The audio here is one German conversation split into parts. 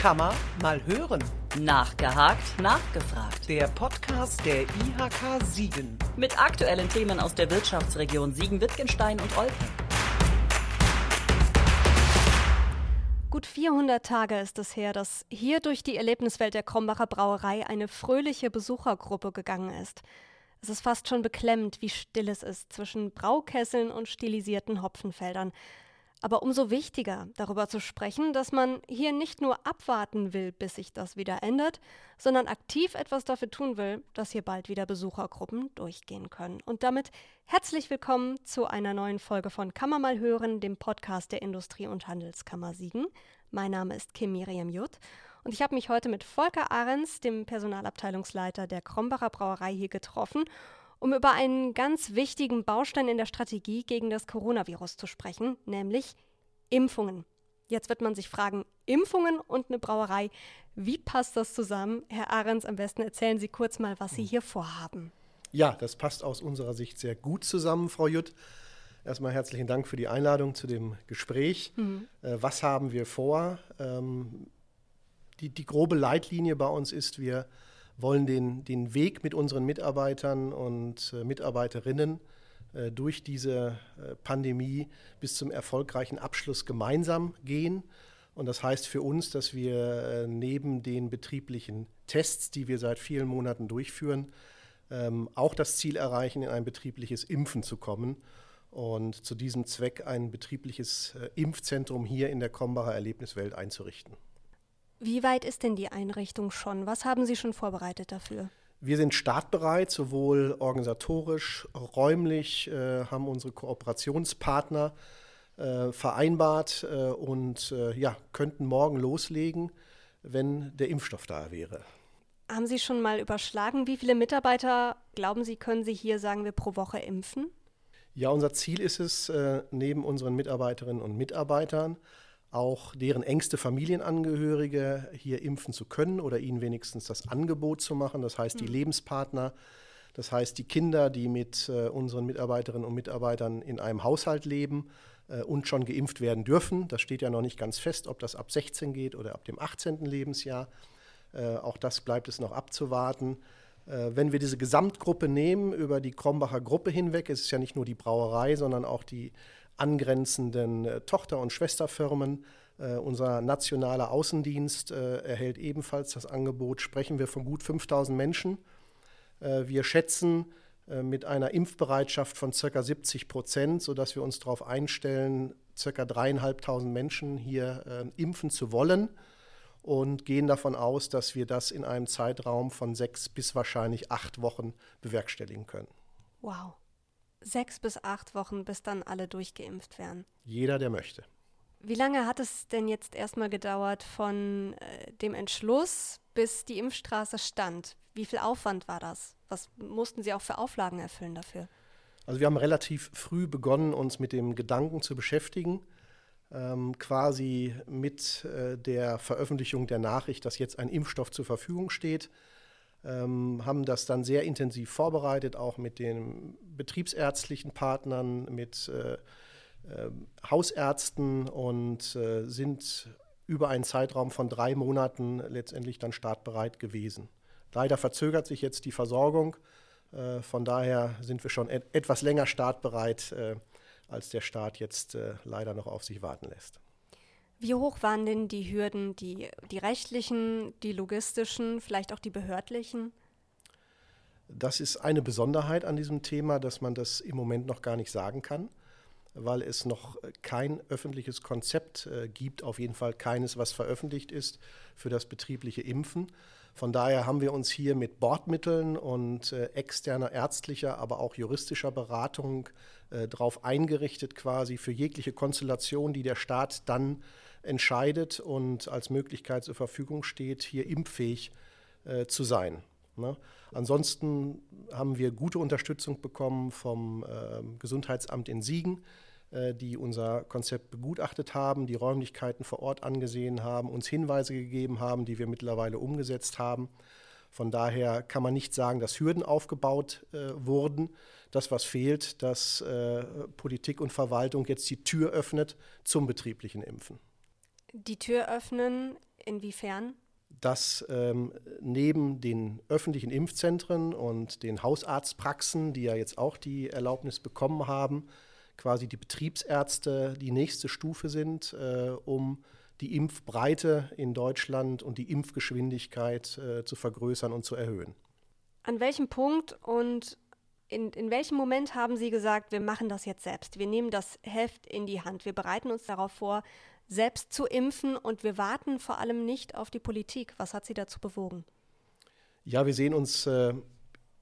Kammer mal hören. Nachgehakt, nachgefragt. Der Podcast der IHK Siegen. Mit aktuellen Themen aus der Wirtschaftsregion Siegen-Wittgenstein und Olpe. Gut 400 Tage ist es her, dass hier durch die Erlebniswelt der Krombacher Brauerei eine fröhliche Besuchergruppe gegangen ist. Es ist fast schon beklemmend, wie still es ist zwischen Braukesseln und stilisierten Hopfenfeldern. Aber umso wichtiger, darüber zu sprechen, dass man hier nicht nur abwarten will, bis sich das wieder ändert, sondern aktiv etwas dafür tun will, dass hier bald wieder Besuchergruppen durchgehen können. Und damit herzlich willkommen zu einer neuen Folge von Kammer mal hören, dem Podcast der Industrie- und Handelskammer Siegen. Mein Name ist Kim Miriam Jutt und ich habe mich heute mit Volker Ahrens, dem Personalabteilungsleiter der Krombacher Brauerei, hier getroffen um über einen ganz wichtigen Baustein in der Strategie gegen das Coronavirus zu sprechen, nämlich Impfungen. Jetzt wird man sich fragen, Impfungen und eine Brauerei, wie passt das zusammen? Herr Ahrens, am besten erzählen Sie kurz mal, was Sie hier vorhaben. Ja, das passt aus unserer Sicht sehr gut zusammen, Frau Jutt. Erstmal herzlichen Dank für die Einladung zu dem Gespräch. Mhm. Äh, was haben wir vor? Ähm, die, die grobe Leitlinie bei uns ist, wir wollen den, den Weg mit unseren Mitarbeitern und äh, Mitarbeiterinnen äh, durch diese äh, Pandemie bis zum erfolgreichen Abschluss gemeinsam gehen. Und das heißt für uns, dass wir äh, neben den betrieblichen Tests, die wir seit vielen Monaten durchführen, ähm, auch das Ziel erreichen, in ein betriebliches Impfen zu kommen und zu diesem Zweck ein betriebliches äh, Impfzentrum hier in der Krombacher Erlebniswelt einzurichten. Wie weit ist denn die Einrichtung schon? Was haben Sie schon vorbereitet dafür? Wir sind startbereit, sowohl organisatorisch, räumlich, äh, haben unsere Kooperationspartner äh, vereinbart äh, und äh, ja, könnten morgen loslegen, wenn der Impfstoff da wäre. Haben Sie schon mal überschlagen, wie viele Mitarbeiter, glauben Sie, können Sie hier, sagen wir, pro Woche impfen? Ja, unser Ziel ist es, äh, neben unseren Mitarbeiterinnen und Mitarbeitern auch deren engste Familienangehörige hier impfen zu können oder ihnen wenigstens das Angebot zu machen. Das heißt, die mhm. Lebenspartner, das heißt die Kinder, die mit äh, unseren Mitarbeiterinnen und Mitarbeitern in einem Haushalt leben äh, und schon geimpft werden dürfen. Das steht ja noch nicht ganz fest, ob das ab 16 geht oder ab dem 18. Lebensjahr. Äh, auch das bleibt es noch abzuwarten. Wenn wir diese Gesamtgruppe nehmen, über die Krombacher Gruppe hinweg, es ist ja nicht nur die Brauerei, sondern auch die angrenzenden äh, Tochter- und Schwesterfirmen. Äh, unser nationaler Außendienst äh, erhält ebenfalls das Angebot. Sprechen wir von gut 5000 Menschen. Wir schätzen mit einer Impfbereitschaft von ca. 70 Prozent, sodass wir uns darauf einstellen, ca. dreieinhalbtausend Menschen hier impfen zu wollen und gehen davon aus, dass wir das in einem Zeitraum von sechs bis wahrscheinlich acht Wochen bewerkstelligen können. Wow sechs bis acht Wochen, bis dann alle durchgeimpft werden. Jeder, der möchte. Wie lange hat es denn jetzt erstmal gedauert von äh, dem Entschluss, bis die Impfstraße stand? Wie viel Aufwand war das? Was mussten Sie auch für Auflagen erfüllen dafür? Also wir haben relativ früh begonnen, uns mit dem Gedanken zu beschäftigen, ähm, quasi mit äh, der Veröffentlichung der Nachricht, dass jetzt ein Impfstoff zur Verfügung steht ähm, haben das dann sehr intensiv vorbereitet, auch mit den betriebsärztlichen Partnern, mit äh, äh, Hausärzten und äh, sind über einen Zeitraum von drei Monaten letztendlich dann startbereit gewesen. Leider verzögert sich jetzt die Versorgung. Äh, von daher sind wir schon et etwas länger startbereit, äh, als der Staat jetzt äh, leider noch auf sich warten lässt. Wie hoch waren denn die Hürden, die, die rechtlichen, die logistischen, vielleicht auch die behördlichen? Das ist eine Besonderheit an diesem Thema, dass man das im Moment noch gar nicht sagen kann, weil es noch kein öffentliches Konzept äh, gibt, auf jeden Fall keines, was veröffentlicht ist für das betriebliche Impfen. Von daher haben wir uns hier mit Bordmitteln und äh, externer ärztlicher, aber auch juristischer Beratung äh, darauf eingerichtet, quasi für jegliche Konstellation, die der Staat dann entscheidet und als Möglichkeit zur Verfügung steht, hier impffähig äh, zu sein. Ne? Ansonsten haben wir gute Unterstützung bekommen vom äh, Gesundheitsamt in Siegen, äh, die unser Konzept begutachtet haben, die Räumlichkeiten vor Ort angesehen haben, uns Hinweise gegeben haben, die wir mittlerweile umgesetzt haben. Von daher kann man nicht sagen, dass Hürden aufgebaut äh, wurden. Das, was fehlt, dass äh, Politik und Verwaltung jetzt die Tür öffnet zum betrieblichen Impfen die Tür öffnen Inwiefern? Dass ähm, neben den öffentlichen Impfzentren und den Hausarztpraxen, die ja jetzt auch die Erlaubnis bekommen haben, quasi die Betriebsärzte die nächste Stufe sind, äh, um die Impfbreite in Deutschland und die Impfgeschwindigkeit äh, zu vergrößern und zu erhöhen. An welchem Punkt und in, in welchem Moment haben Sie gesagt, wir machen das jetzt selbst? Wir nehmen das Heft in die Hand. Wir bereiten uns darauf vor, selbst zu impfen und wir warten vor allem nicht auf die Politik. Was hat Sie dazu bewogen? Ja, wir sehen uns äh,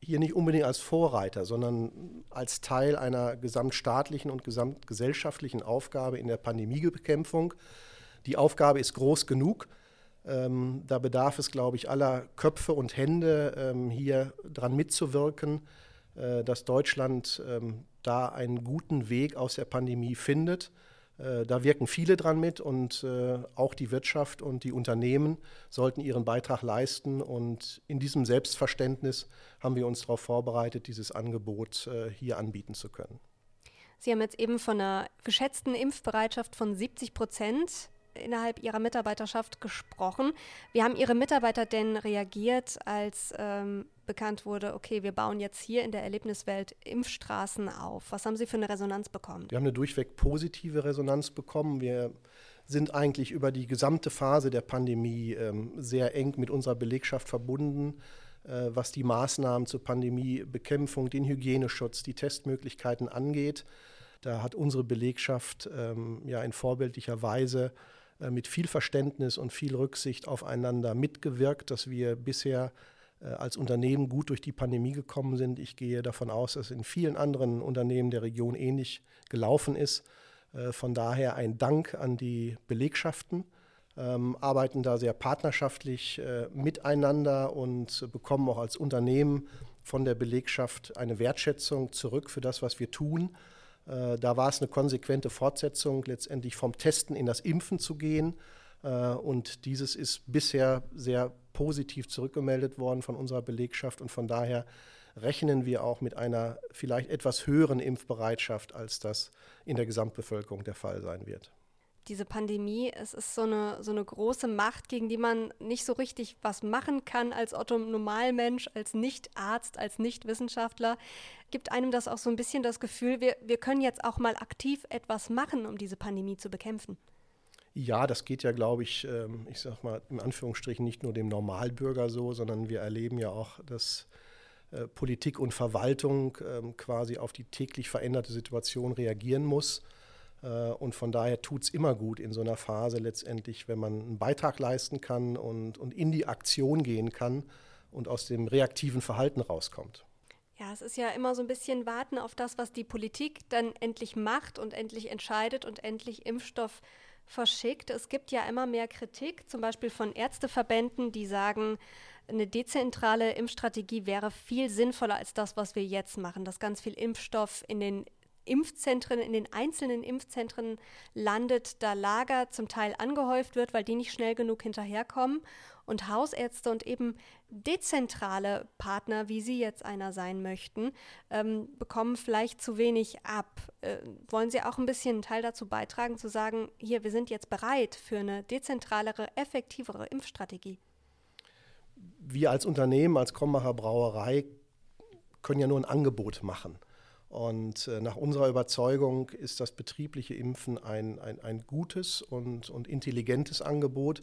hier nicht unbedingt als Vorreiter, sondern als Teil einer gesamtstaatlichen und gesamtgesellschaftlichen Aufgabe in der Pandemiebekämpfung. Die Aufgabe ist groß genug. Ähm, da bedarf es, glaube ich, aller Köpfe und Hände, ähm, hier dran mitzuwirken, äh, dass Deutschland ähm, da einen guten Weg aus der Pandemie findet. Äh, da wirken viele dran mit und äh, auch die Wirtschaft und die Unternehmen sollten ihren Beitrag leisten. Und in diesem Selbstverständnis haben wir uns darauf vorbereitet, dieses Angebot äh, hier anbieten zu können. Sie haben jetzt eben von einer geschätzten Impfbereitschaft von 70 Prozent innerhalb Ihrer Mitarbeiterschaft gesprochen. Wie haben Ihre Mitarbeiter denn reagiert, als ähm, bekannt wurde, okay, wir bauen jetzt hier in der Erlebniswelt Impfstraßen auf? Was haben Sie für eine Resonanz bekommen? Wir haben eine durchweg positive Resonanz bekommen. Wir sind eigentlich über die gesamte Phase der Pandemie ähm, sehr eng mit unserer Belegschaft verbunden äh, was die Maßnahmen zur Pandemiebekämpfung, den Hygieneschutz, die Testmöglichkeiten angeht. Da hat unsere Belegschaft ähm, ja in vorbildlicher Weise äh, mit viel Verständnis und viel Rücksicht aufeinander mitgewirkt, dass wir bisher äh, als Unternehmen gut durch die Pandemie gekommen sind. Ich gehe davon aus, dass in vielen anderen Unternehmen der Region ähnlich gelaufen ist. Äh, von daher ein Dank an die Belegschaften, ähm, arbeiten da sehr partnerschaftlich miteinander und bekommen auch als Unternehmen von der Belegschaft eine Wertschätzung zurück für das, was wir tun. Äh, da war es eine konsequente Fortsetzung, letztendlich vom Testen in das Impfen zu gehen. Äh, und dieses ist bisher sehr positiv zurückgemeldet worden von unserer Belegschaft. Und von daher rechnen wir auch mit einer vielleicht etwas höheren Impfbereitschaft, als das in der Gesamtbevölkerung der Fall sein wird diese Pandemie, es ist so eine, so eine große Macht, gegen die man nicht so richtig was machen kann als Otto Normalmensch, als Nicht-Arzt, als Nicht-Wissenschaftler. Gibt einem das auch so ein bisschen das Gefühl, wir, wir können jetzt auch mal aktiv etwas machen, um diese Pandemie zu bekämpfen? Ja, das geht ja, glaube ich, ähm, ich sag mal in Anführungsstrichen nicht nur dem Normalbürger so, sondern wir erleben ja auch, dass äh, Politik und Verwaltung ähm, quasi auf die täglich veränderte Situation reagieren muss. Äh, und von daher tut es immer gut in so einer Phase letztendlich, wenn man einen Beitrag leisten kann und, und in die Aktion gehen kann und aus dem reaktiven Verhalten rauskommt. Ja, es ist ja immer so ein bisschen warten auf das, was die Politik dann endlich macht und endlich entscheidet und endlich Impfstoff verschickt. Es gibt ja immer mehr Kritik, zum Beispiel von Ärzteverbänden, die sagen, eine dezentrale Impfstrategie wäre viel sinnvoller als das, was wir jetzt machen, dass ganz viel Impfstoff in den Impfzentren, in den einzelnen Impfzentren landet, da Lager zum Teil angehäuft wird, weil die nicht schnell genug hinterherkommen. Und Hausärzte und eben dezentrale Partner, wie Sie jetzt einer sein möchten, ähm, bekommen vielleicht zu wenig ab. Äh, wollen Sie auch ein bisschen einen Teil dazu beitragen, zu sagen, hier, wir sind jetzt bereit für eine dezentralere, effektivere Impfstrategie? Wir als Unternehmen, als Krombacher Brauerei können ja nur ein Angebot machen. Und äh, nach unserer Überzeugung ist das betriebliche Impfen ein, ein, ein gutes und, und intelligentes Angebot,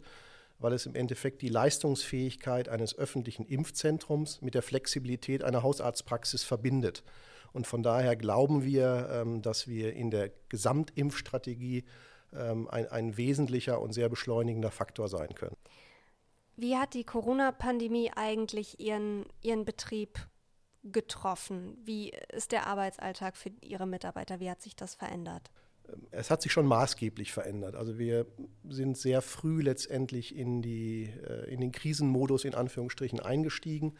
weil es im Endeffekt die Leistungsfähigkeit eines öffentlichen Impfzentrums mit der Flexibilität einer Hausarztpraxis verbindet. Und von daher glauben wir, ähm, dass wir in der Gesamtimpfstrategie ähm, ein, ein wesentlicher und sehr beschleunigender Faktor sein können. Wie hat die Corona-Pandemie eigentlich Ihren, Ihren Betrieb getroffen? Wie ist der Arbeitsalltag für Ihre Mitarbeiter? Wie hat sich das verändert? Es hat sich schon maßgeblich verändert. Also wir sind sehr früh letztendlich in, die, äh, in den Krisenmodus in Anführungsstrichen eingestiegen,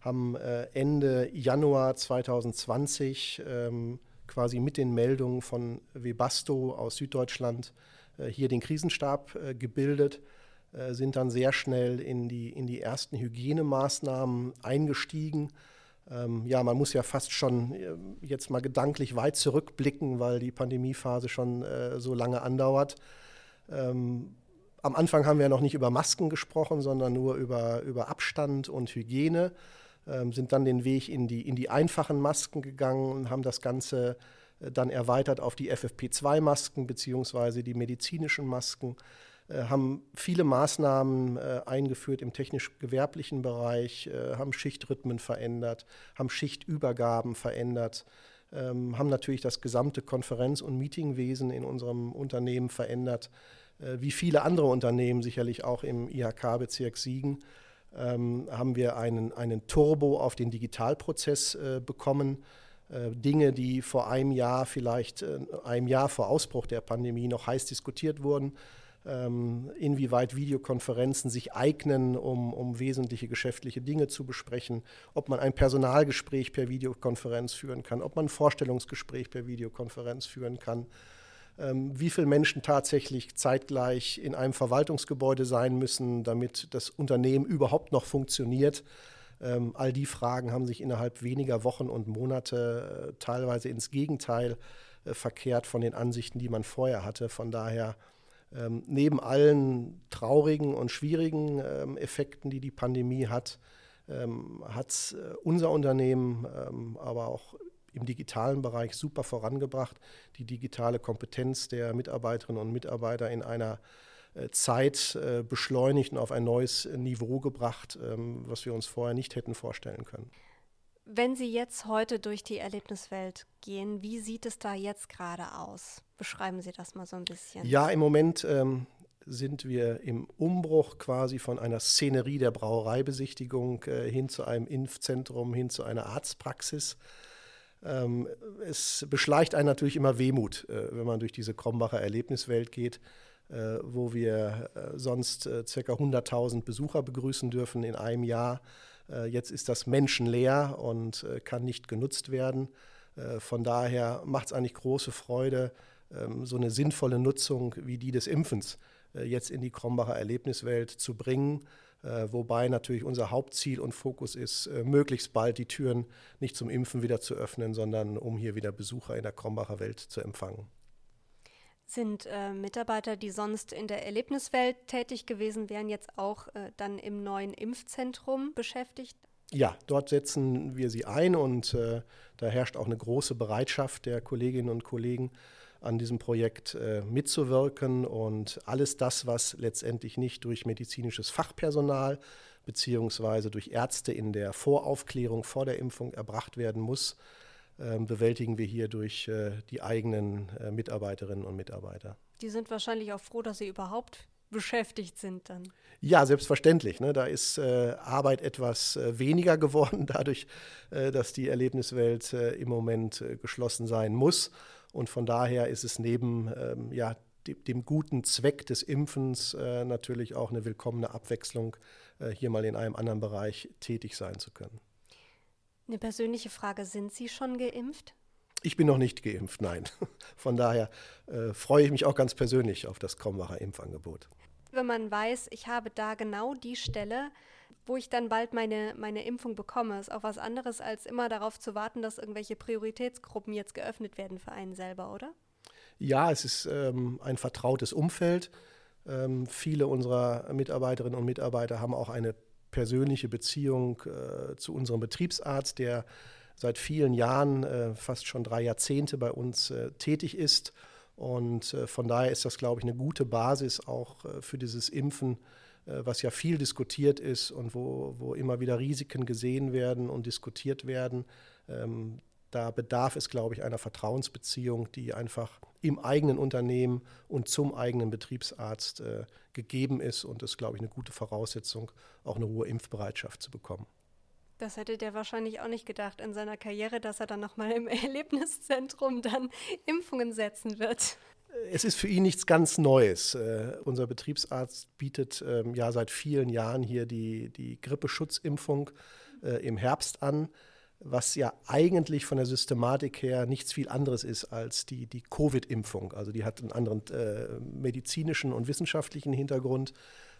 haben äh, Ende Januar 2020 ähm, quasi mit den Meldungen von Webasto aus Süddeutschland äh, hier den Krisenstab gebildet sind dann sehr schnell in die, in die ersten Hygienemaßnahmen eingestiegen, ähm, ja, man muss ja fast schon äh, jetzt mal gedanklich weit zurückblicken, weil die Pandemiephase schon äh, so lange andauert. Ähm, am Anfang haben wir noch nicht über Masken gesprochen, sondern nur über, über Abstand und Hygiene, ähm, sind dann den Weg in die, in die einfachen Masken gegangen und haben das Ganze äh, dann erweitert auf die FFP2-Masken beziehungsweise die medizinischen Masken, haben viele Maßnahmen äh, eingeführt im technisch-gewerblichen Bereich, äh, haben Schichtrhythmen verändert, haben Schichtübergaben verändert, ähm, haben natürlich das gesamte Konferenz- und Meetingwesen in unserem Unternehmen verändert äh, wie viele andere Unternehmen, sicherlich auch im IHK-Bezirk Siegen, ähm, haben wir einen, einen Turbo auf den Digitalprozess äh, bekommen. Äh, Dinge, die vor einem Jahr, vielleicht einem Jahr vor Ausbruch der Pandemie noch heiß diskutiert wurden, inwieweit Videokonferenzen sich eignen, um, um wesentliche geschäftliche Dinge zu besprechen, ob man ein Personalgespräch per Videokonferenz führen kann, ob man ein Vorstellungsgespräch per Videokonferenz führen kann ähm, wie viele Menschen tatsächlich zeitgleich in einem Verwaltungsgebäude sein müssen, damit das Unternehmen überhaupt noch funktioniert. Ähm, all die Fragen haben sich innerhalb weniger Wochen und Monate äh, teilweise ins Gegenteil äh, verkehrt von den Ansichten, die man vorher hatte. Von daher ähm, neben allen traurigen und schwierigen Effekten, die die Pandemie hat, hat äh, unser Unternehmen aber auch im digitalen Bereich super vorangebracht, die digitale Kompetenz der Mitarbeiterinnen und Mitarbeiter in einer äh, Zeit äh, beschleunigt und auf ein neues Niveau gebracht, ähm, was wir uns vorher nicht hätten vorstellen können. Wenn Sie jetzt heute durch die Erlebniswelt gehen, wie sieht es da jetzt gerade aus? Beschreiben Sie das mal so ein bisschen. Ja, im Moment ähm, sind wir im Umbruch quasi von einer Szenerie der Brauereibesichtigung äh, hin zu einem Impfzentrum, hin zu einer Arztpraxis. Ähm, es beschleicht einen natürlich immer Wehmut, äh, wenn man durch diese Krombacher Erlebniswelt geht, äh, wo wir äh, sonst äh, ca. 100.000 Besucher begrüßen dürfen in einem Jahr. Äh, jetzt ist das menschenleer und äh, kann nicht genutzt werden. von daher macht es eigentlich große Freude, ähm, so eine sinnvolle Nutzung wie die des Impfens jetzt in die Krombacher Erlebniswelt zu bringen. Äh, wobei natürlich unser Hauptziel und Fokus ist, äh, möglichst bald die Türen nicht zum Impfen wieder zu öffnen, sondern um hier wieder Besucher in der Krombacher Welt zu empfangen. Sind äh, Mitarbeiter, die sonst in der Erlebniswelt tätig gewesen wären, jetzt auch äh, dann im neuen Impfzentrum beschäftigt? Ja, dort setzen wir sie ein und äh, da herrscht auch eine große Bereitschaft der Kolleginnen und Kollegen, an diesem Projekt äh, mitzuwirken und alles das, was letztendlich nicht durch medizinisches Fachpersonal beziehungsweise durch Ärzte in der Voraufklärung vor der Impfung erbracht werden muss, bewältigen wir hier durch äh, die eigenen äh, Mitarbeiterinnen und Mitarbeiter. Die sind wahrscheinlich auch froh, dass sie überhaupt beschäftigt sind dann. Ja, selbstverständlich. Ne? Da ist äh, Arbeit etwas äh, weniger geworden, dadurch, äh, dass die Erlebniswelt äh, im Moment geschlossen sein muss. Und von daher ist es neben ähm, ja, dem, dem, guten Zweck des Impfens natürlich auch eine willkommene Abwechslung, hier mal in einem anderen Bereich tätig sein zu können. Eine persönliche Frage, sind Sie schon geimpft? Ich bin noch nicht geimpft, nein. Von daher äh, freue ich mich auch ganz persönlich auf das Krombacher Impfangebot wenn man weiß, ich habe da genau die Stelle, wo ich dann bald meine, meine Impfung bekomme, ist auch was anderes, als immer darauf zu warten, dass irgendwelche Prioritätsgruppen jetzt geöffnet werden für einen selber, oder? Ja, es ist ähm, ein vertrautes Umfeld. Ähm, viele unserer Mitarbeiterinnen und Mitarbeiter haben auch eine persönliche Beziehung äh, zu unserem Betriebsarzt, der seit vielen Jahren, äh, fast schon drei Jahrzehnte bei uns äh, tätig ist und äh, von daher ist das, glaube ich, eine gute Basis auch äh, für dieses Impfen, äh, was ja viel diskutiert ist und wo, wo immer wieder Risiken gesehen werden und diskutiert werden. Ähm, da bedarf es, glaube ich, einer Vertrauensbeziehung, die einfach im eigenen Unternehmen und zum eigenen Betriebsarzt äh, gegeben ist. Und das ist, glaube ich, eine gute Voraussetzung, auch eine hohe Impfbereitschaft zu bekommen. Das hätte der wahrscheinlich auch nicht gedacht in seiner Karriere, dass er dann nochmal im Erlebniszentrum dann Impfungen setzen wird. Es ist für ihn nichts ganz Neues. Uh, unser Betriebsarzt bietet ähm, ja seit vielen Jahren hier die, die Grippeschutzimpfung äh, im Herbst an, was ja eigentlich von der Systematik her nichts viel anderes ist als die, die Covid-Impfung. Also die hat einen anderen äh, medizinischen und wissenschaftlichen Hintergrund,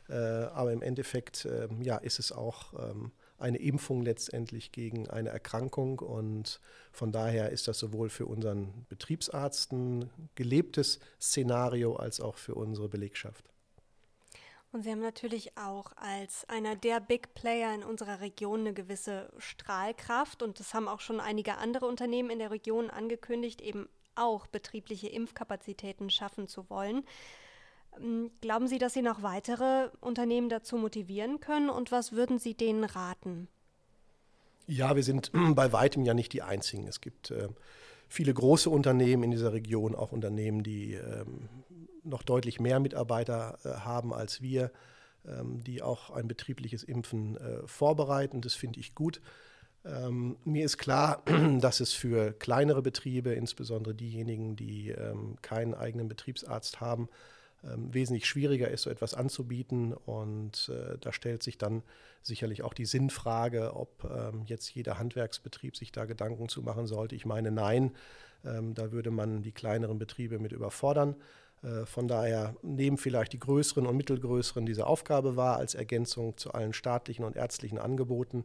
äh, aber im Endeffekt ähm, ja, ist es auch ähm, eine Impfung letztendlich gegen eine Erkrankung. Und von daher ist das sowohl für unseren Betriebsarzt ein gelebtes Szenario als auch für unsere Belegschaft. Und Sie haben natürlich auch als einer der Big Player in unserer Region eine gewisse Strahlkraft. Und das haben auch schon einige andere Unternehmen in der Region angekündigt, eben auch betriebliche Impfkapazitäten schaffen zu wollen. Ähm, glauben Sie, dass Sie noch weitere Unternehmen dazu motivieren können? Und was würden Sie denen raten? Ja, wir sind bei weitem ja nicht die Einzigen. Es gibt äh, viele große Unternehmen in dieser Region, auch Unternehmen, die ähm, noch deutlich mehr Mitarbeiter äh, haben als wir, ähm, die auch ein betriebliches Impfen äh, vorbereiten. Das finde ich gut. Ähm, mir ist klar, dass es für kleinere Betriebe, insbesondere diejenigen, die ähm, keinen eigenen Betriebsarzt haben, ähm, wesentlich schwieriger ist, so etwas anzubieten. Und äh, da stellt sich dann sicherlich auch die Sinnfrage, ob ähm, jetzt jeder Handwerksbetrieb sich da Gedanken zu machen sollte. Ich meine, nein, ähm, da würde man die kleineren Betriebe mit überfordern. Äh, von daher nehmen vielleicht die größeren und mittelgrößeren diese Aufgabe wahr als Ergänzung zu allen staatlichen und ärztlichen Angeboten.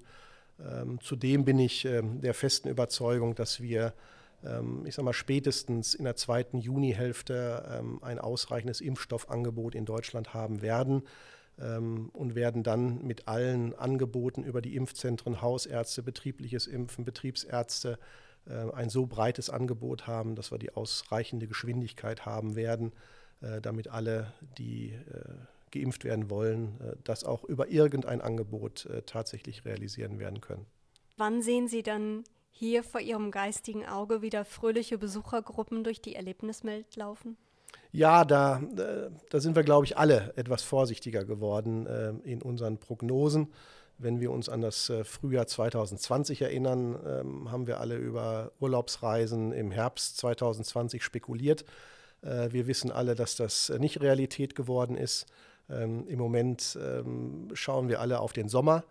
Zudem bin ich der festen Überzeugung, dass wir ich sage mal, spätestens in der zweiten Junihälfte ähm, ein ausreichendes Impfstoffangebot in Deutschland haben werden ähm, und werden dann mit allen Angeboten über die Impfzentren, Hausärzte, betriebliches Impfen, Betriebsärzte äh, ein so breites Angebot haben, dass wir die ausreichende Geschwindigkeit haben werden, äh, damit alle, die äh, geimpft werden wollen, das auch über irgendein Angebot tatsächlich realisieren werden können. Wann sehen Sie dann hier vor Ihrem geistigen Auge wieder fröhliche Besuchergruppen durch die Erlebniswelt laufen? Ja, da, äh, da sind wir, glaube ich, alle etwas vorsichtiger geworden äh, in unseren Prognosen. Wenn wir uns an das äh, Frühjahr 2020 erinnern, ähm, haben wir alle über Urlaubsreisen im Herbst 2020 spekuliert. Wir wissen alle, dass das nicht Realität geworden ist. Ähm, Im Moment ähm, schauen wir alle auf den Sommer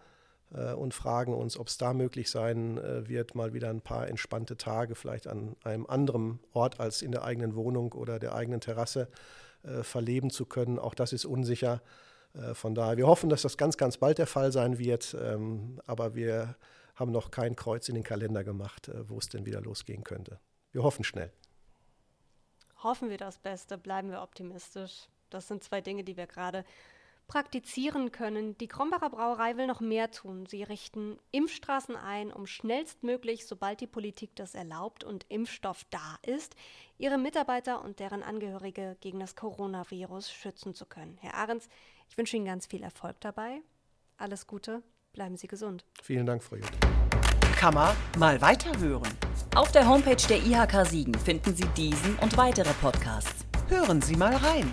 und fragen uns, ob es da möglich sein äh, wird, mal wieder ein paar entspannte Tage vielleicht an einem anderen Ort als in der eigenen Wohnung oder der eigenen Terrasse äh, verleben zu können. Auch das ist unsicher. Von daher, wir hoffen, dass das ganz, ganz bald der Fall sein wird, ähm, aber wir haben noch kein Kreuz in den Kalender gemacht, wo es denn wieder losgehen könnte. Wir hoffen schnell. Hoffen wir das Beste, bleiben wir optimistisch. Das sind zwei Dinge, die wir gerade praktizieren können. Die Krombacher Brauerei will noch mehr tun. Sie richten Impfstraßen ein, um schnellstmöglich, sobald die Politik das erlaubt und Impfstoff da ist, ihre Mitarbeiter und deren Angehörige gegen das Coronavirus schützen zu können. Herr Ahrens, ich wünsche Ihnen ganz viel Erfolg dabei. Alles Gute, bleiben Sie gesund. Vielen Dank, Frau Jutta. Man mal weiterhören. Auf der Homepage der IHK Siegen finden Sie diesen und weitere Podcasts. Hören Sie mal rein.